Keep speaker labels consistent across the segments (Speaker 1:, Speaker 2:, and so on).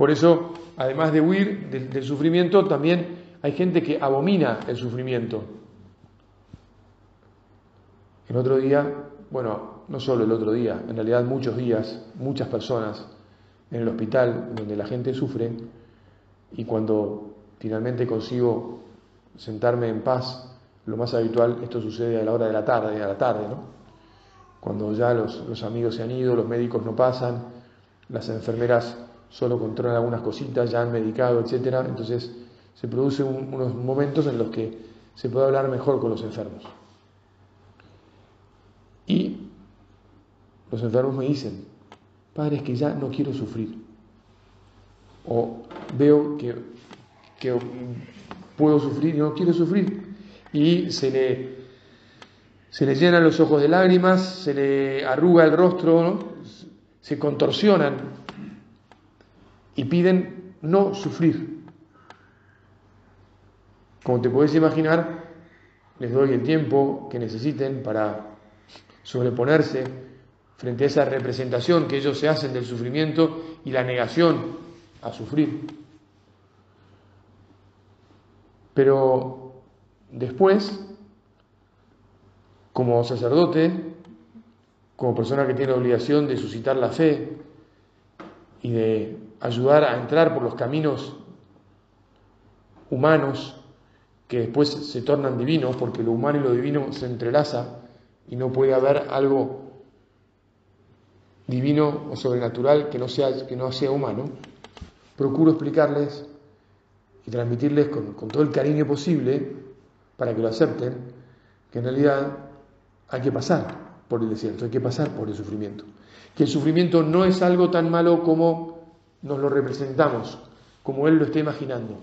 Speaker 1: Por eso, además de huir del, sufrimiento, también hay gente que abomina el sufrimiento. El otro día, bueno, no solo el otro día, en realidad muchos días, muchas personas en el hospital donde la gente sufre y cuando finalmente consigo sentarme en paz, lo más habitual, esto sucede a la hora de la tarde, a la tarde, ¿no? Cuando ya los, los amigos se han ido, los médicos no pasan, las enfermeras solo controlan algunas cositas, ya han medicado, etc. Entonces se producen unos momentos en los que se puede hablar mejor con los enfermos. Y los enfermos me dicen, padre, es que ya no quiero sufrir. O veo que, que puedo sufrir y no quiero sufrir. Y se le, se le llenan los ojos de lágrimas, se le arruga el rostro, se contorsionan y piden no sufrir. Como te puedes imaginar, les doy el tiempo que necesiten para sobreponerse frente a esa representación que ellos se hacen del sufrimiento y la negación a sufrir. Pero después, como sacerdote, como persona que tiene la obligación de suscitar la fe y de ayudar a entrar por los caminos humanos que después se tornan divinos, porque lo humano y lo divino se entrelaza y no puede haber algo divino o sobrenatural que no sea, que no sea humano, procuro explicarles y transmitirles con, con todo el cariño posible para que lo acepten, que en realidad hay que pasar por el desierto, hay que pasar por el sufrimiento. Que el sufrimiento no es algo tan malo como nos lo representamos, como él lo está imaginando.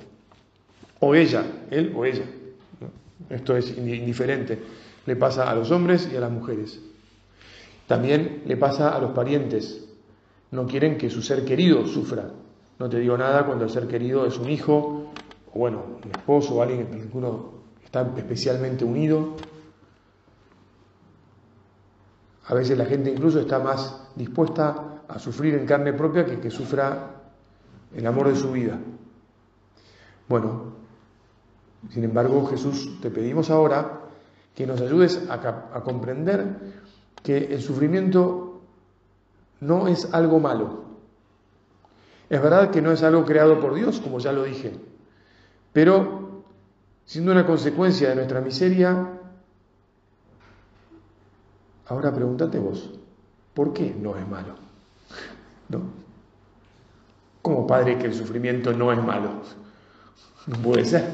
Speaker 1: O ella, él o ella. Esto es indiferente. Le pasa a los hombres y a las mujeres. También le pasa a los parientes. No quieren que su ser querido sufra. No te digo nada cuando el ser querido es un hijo, o bueno, un esposo, o alguien uno está especialmente unido. A veces la gente incluso está más dispuesta a sufrir en carne propia que que sufra el amor de su vida. Bueno, sin embargo, Jesús, te pedimos ahora que nos ayudes a, a comprender que el sufrimiento no es algo malo, es verdad que no es algo creado por Dios, como ya lo dije, pero siendo una consecuencia de nuestra miseria, ahora pregúntate vos, ¿por qué no es malo? ¿No? Padre que el sufrimiento no es malo. No puede ser.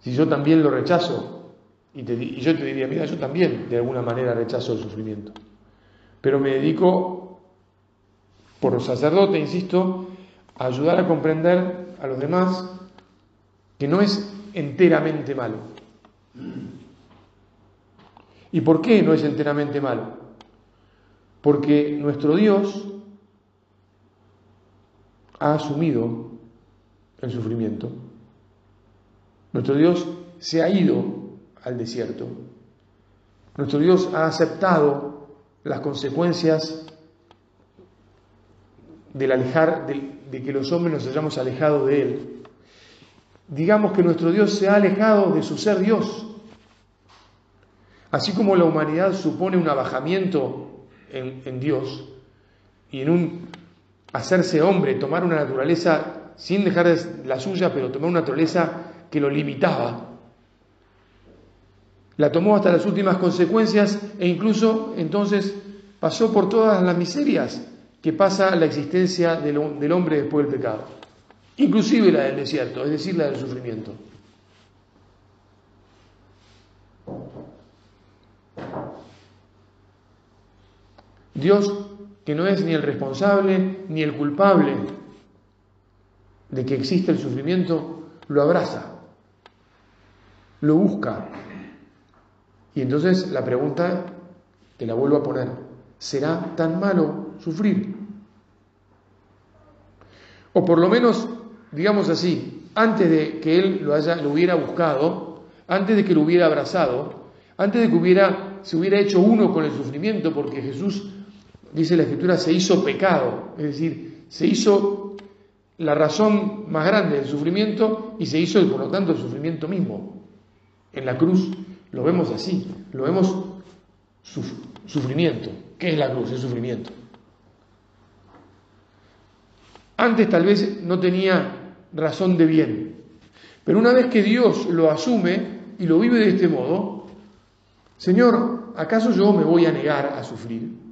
Speaker 1: Si yo también lo rechazo, y, y yo te diría, mira, yo también de alguna manera rechazo el sufrimiento, pero me dedico por sacerdote, insisto, ayudar a comprender a los demás que no es enteramente malo. ¿Y por qué no es enteramente malo? Porque nuestro Dios ha asumido el sufrimiento. Nuestro Dios se ha ido al desierto. Nuestro Dios ha aceptado las consecuencias del alejar, de, que los hombres nos hayamos alejado de Él. Digamos que nuestro Dios se ha alejado de su ser Dios. Así como la humanidad supone un abajamiento en, Dios y en un hacerse hombre, tomar una naturaleza sin dejar la suya, pero tomar una naturaleza que lo limitaba. La tomó hasta las últimas consecuencias e incluso entonces pasó por todas las miserias que pasa la existencia del, hombre después del pecado, inclusive la del desierto, es decir, la del sufrimiento. Dios, que no es ni el responsable ni el culpable de que existe el sufrimiento, lo abraza, lo busca. Y entonces la pregunta te la vuelvo a poner, ¿será tan malo sufrir. O por lo menos, digamos así, antes de que él lo, haya, lo hubiera buscado, antes de que lo hubiera abrazado, antes de que hubiera, se hubiera hecho uno con el sufrimiento, porque Jesús, dice la Escritura, se hizo pecado, es decir, se hizo la razón más grande del sufrimiento y se hizo, por lo tanto, el sufrimiento mismo. En la cruz lo vemos así, lo vemos sufrimiento. ¿Qué es la cruz? Es sufrimiento. Antes tal vez no tenía razón de bien, pero una vez que Dios lo asume y lo vive de este modo, Señor, ¿acaso yo me voy a negar a sufrir?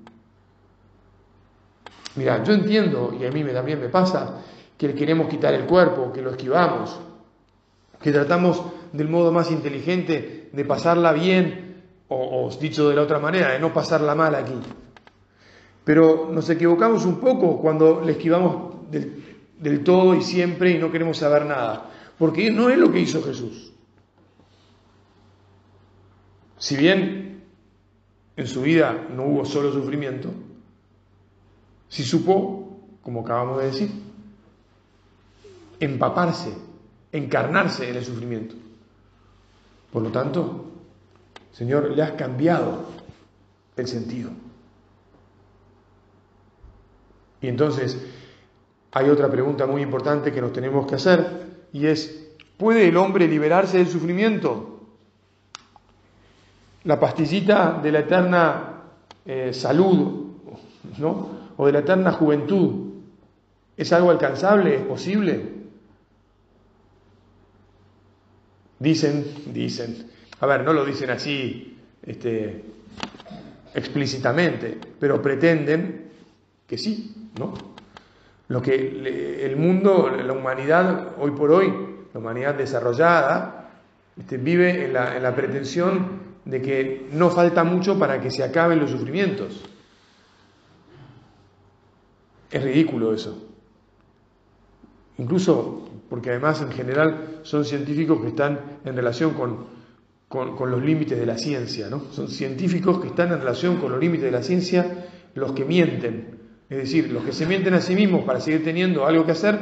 Speaker 1: Mira, yo entiendo, y a mí también me pasa, que le queremos quitar el cuerpo, que lo esquivamos, que tratamos del modo más inteligente de pasarla bien, o, dicho de la otra manera, de no pasarla mal aquí. Pero nos equivocamos un poco cuando le esquivamos del, del todo y siempre y no queremos saber nada, porque no es lo que hizo Jesús. Si bien en su vida no hubo solo sufrimiento, sí supo, como acabamos de decir, empaparse, encarnarse en el sufrimiento. Por lo tanto, Señor, le has cambiado el sentido. Y entonces hay otra pregunta muy importante que nos tenemos que hacer y es, ¿puede el hombre liberarse del sufrimiento? La pastillita de la eterna eh, salud, ¿no? O de la eterna juventud, ¿es algo alcanzable? ¿Es posible? Dicen, dicen, a ver, no lo dicen así este, explícitamente, pero pretenden que sí, ¿no? Lo que el mundo, la humanidad hoy por hoy, la humanidad desarrollada, este, vive en la, en la pretensión de que no falta mucho para que se acaben los sufrimientos. Es ridículo eso. Incluso porque además en general son científicos que están en relación con, con, los límites de la ciencia, ¿no? Son científicos que están en relación con los límites de la ciencia los que mienten, es decir, los que se mienten a sí mismos para seguir teniendo algo que hacer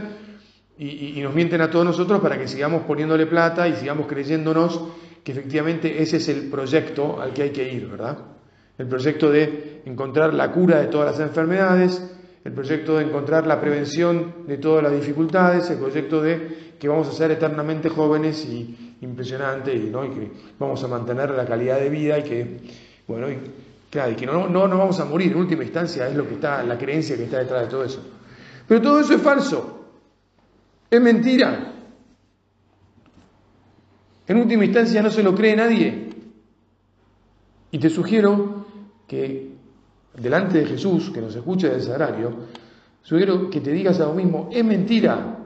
Speaker 1: y, nos mienten a todos nosotros para que sigamos poniéndole plata y sigamos creyéndonos que efectivamente ese es el proyecto al que hay que ir, ¿verdad? El proyecto de encontrar la cura de todas las enfermedades, el proyecto de encontrar la prevención de todas las dificultades, el proyecto de que vamos a ser eternamente jóvenes y impresionantes y, ¿no? y que vamos a mantener la calidad de vida y que, bueno, y, claro, y que no, no, no vamos a morir en última instancia, es lo que está, la creencia que está detrás de todo eso. Pero todo eso es falso, es mentira. En última instancia no se lo cree nadie. Y te sugiero que delante de Jesús, que nos escuche del sagrario, sugiero que te digas a vos mismo, es mentira.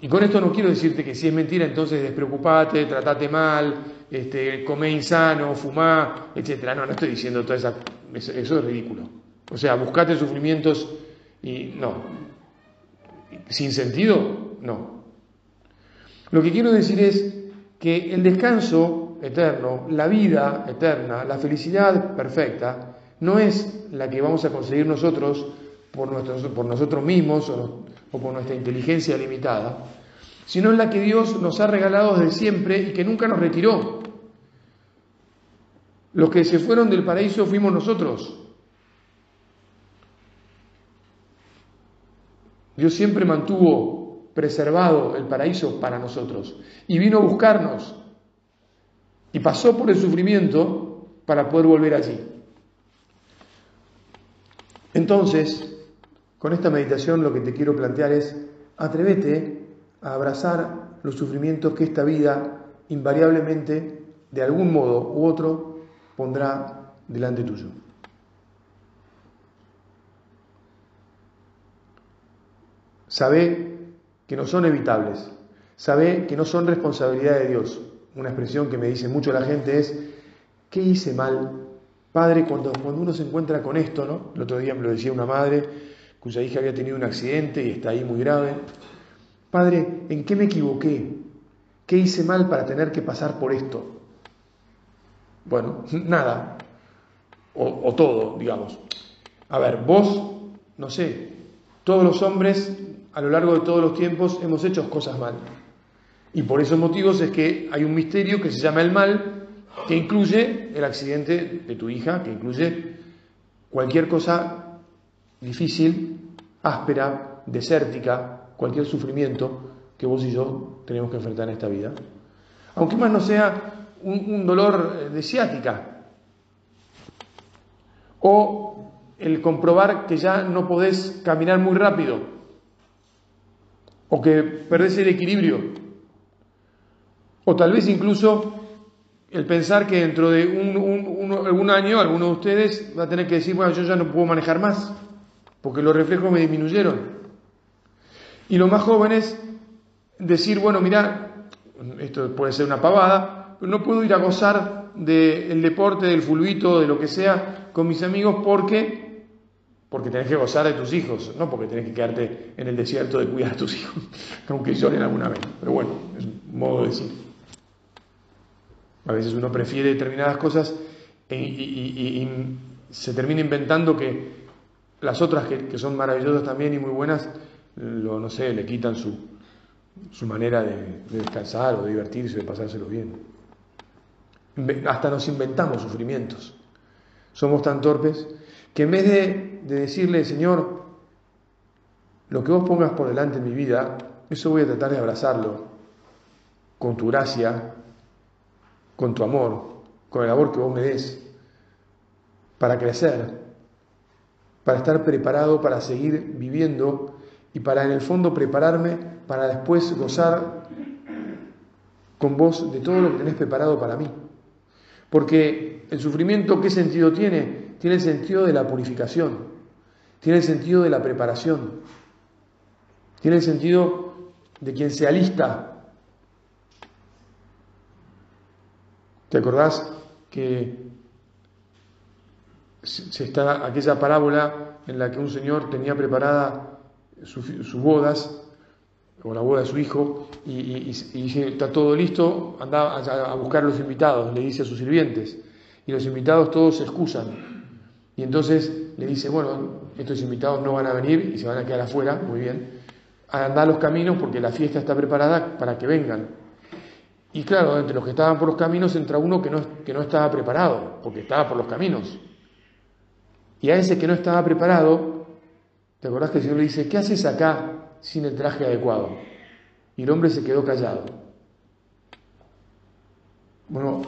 Speaker 1: Y con esto no quiero decirte que si es mentira, entonces despreocupate, tratate mal, este, insano, fumá, etc. No, no estoy diciendo toda esa... Eso, eso es ridículo. O sea, buscate sufrimientos y no. Sin sentido, no. Lo que quiero decir es que el descanso eterno, la vida eterna, la felicidad perfecta, no es la que vamos a conseguir nosotros por, nosotros mismos o, por nuestra inteligencia limitada, sino la que Dios nos ha regalado desde siempre y que nunca nos retiró. Los que se fueron del paraíso fuimos nosotros. Dios siempre mantuvo preservado el paraíso para nosotros y vino a buscarnos y pasó por el sufrimiento para poder volver allí. Entonces, con esta meditación lo que te quiero plantear es, atrévete a abrazar los sufrimientos que esta vida invariablemente, de algún modo u otro, pondrá delante tuyo. Sabe que no son evitables, sabe que no son responsabilidad de Dios, una expresión que me dice mucho la gente es, ¿qué hice mal? Padre, cuando, cuando uno se encuentra con esto, ¿no? El otro día me lo decía una madre cuya hija había tenido un accidente y está ahí muy grave. Padre, ¿en qué me equivoqué? ¿Qué hice mal para tener que pasar por esto? Bueno, nada. O, o todo, digamos. A ver, vos, no sé, todos los hombres a lo largo de todos los tiempos hemos hecho cosas mal. Y por esos motivos es que hay un misterio que se llama el mal, que incluye el accidente de tu hija, que incluye cualquier cosa difícil áspera, desértica, cualquier sufrimiento que vos y yo tenemos que enfrentar en esta vida. Aunque más no sea un, dolor eh, de ciática. O el comprobar que ya no podés caminar muy rápido. O que perdés el equilibrio o tal vez incluso el pensar que dentro de un, algún año alguno de ustedes va a tener que decir, bueno, yo ya no puedo manejar más, porque los reflejos me disminuyeron. Y los más jóvenes, decir, bueno, mira, esto puede ser una pavada, pero no puedo ir a gozar del deporte, del fulbito, de lo que sea, con mis amigos porque, porque tenés que gozar de tus hijos, no porque tenés que quedarte en el desierto de cuidar a tus hijos, aunque lloren alguna vez. Pero bueno, es un modo de decir. A veces uno prefiere determinadas cosas y, se termina inventando que las otras que, son maravillosas también y muy buenas, lo, no sé, le quitan su, su manera de, descansar o de divertirse, de pasárselo bien. Hasta nos inventamos sufrimientos. Somos tan torpes que en vez de, de decirle, Señor, lo que vos pongas por delante en mi vida, eso voy a tratar de abrazarlo con tu gracia, con tu amor, con el amor que vos me des, para crecer, para estar preparado para seguir viviendo y para en el fondo prepararme para después gozar con vos de todo lo que tenés preparado para mí. Porque el sufrimiento, ¿qué sentido tiene? Tiene el sentido de la purificación, tiene el sentido de la preparación, tiene el sentido de quien se alista ¿Te acordás que se está aquella parábola en la que un señor tenía preparada sus bodas, o la boda de su hijo, y, dice, está todo listo, anda a, buscar a los invitados, le dice a sus sirvientes, y los invitados todos se excusan. Y entonces le dice, bueno, estos invitados no van a venir y se van a quedar afuera, muy bien, a andar los caminos porque la fiesta está preparada para que vengan. Y claro, entre los que estaban por los caminos entra uno que no, que no estaba preparado, porque estaba por los caminos. Y a ese que no estaba preparado, ¿te acordás que el Señor le dice, ¿qué haces acá sin el traje adecuado? Y el hombre se quedó callado. Bueno,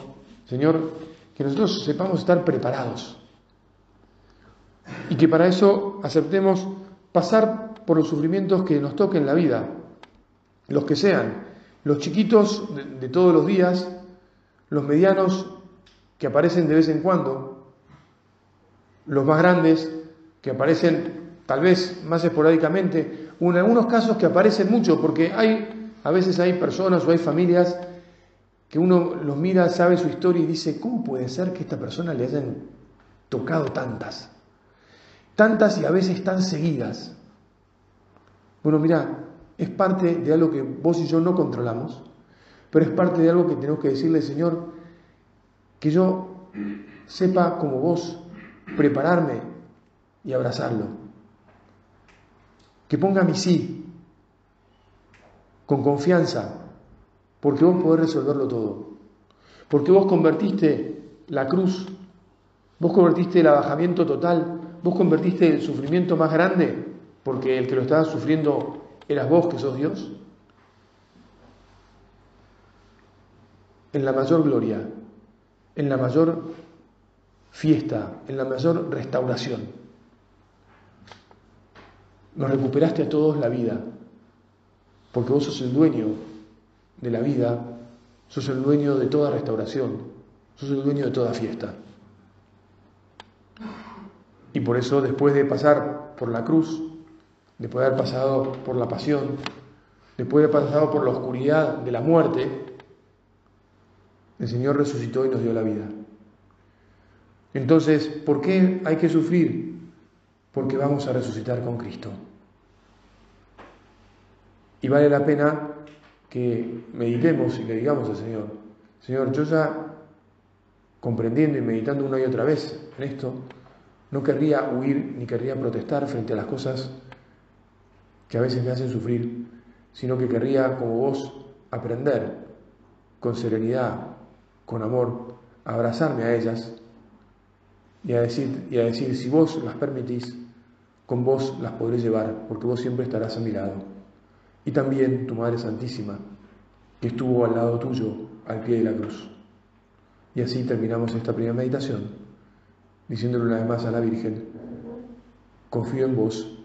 Speaker 1: Señor, que nosotros sepamos estar preparados y que para eso aceptemos pasar por los sufrimientos que nos toquen en la vida, los que sean, los chiquitos de, todos los días, los medianos que aparecen de vez en cuando, los más grandes que aparecen tal vez más esporádicamente, o en algunos casos que aparecen mucho, porque hay, a veces hay personas o hay familias que uno los mira, sabe su historia y dice, ¿cómo puede ser que a esta persona le hayan tocado tantas? Tantas y a veces tan seguidas. Bueno, mira, es parte de algo que vos y yo no controlamos, pero es parte de algo que tenemos que decirle, Señor, que yo sepa como vos prepararme y abrazarlo. Que ponga mi sí con confianza, porque vos podés resolverlo todo. Porque vos convertiste la cruz, vos convertiste el abajamiento total, vos convertiste el sufrimiento más grande, porque el que lo estaba sufriendo ¿Eras vos que sos Dios? En la mayor gloria, en la mayor fiesta, en la mayor restauración. Nos recuperaste a todos la vida, porque vos sos el dueño de la vida, sos el dueño de toda restauración, sos el dueño de toda fiesta. Y por eso después de pasar por la cruz, después de haber pasado por la pasión, después de haber pasado por la oscuridad de la muerte, el Señor resucitó y nos dio la vida. Entonces, ¿por qué hay que sufrir? Porque vamos a resucitar con Cristo. Y vale la pena que meditemos y le digamos al Señor, Señor, yo ya comprendiendo y meditando una y otra vez en esto, no querría huir ni querría protestar frente a las cosas que a veces me hacen sufrir, sino que querría, como vos, aprender con serenidad, con amor, a abrazarme a ellas y a decir, y a decir si vos las permitís, con vos las podré llevar, porque vos siempre estarás a mi lado. Y también tu Madre Santísima, que estuvo al lado tuyo al pie de la cruz. Y así terminamos esta primera meditación, diciéndole una vez más a la Virgen, confío en vos,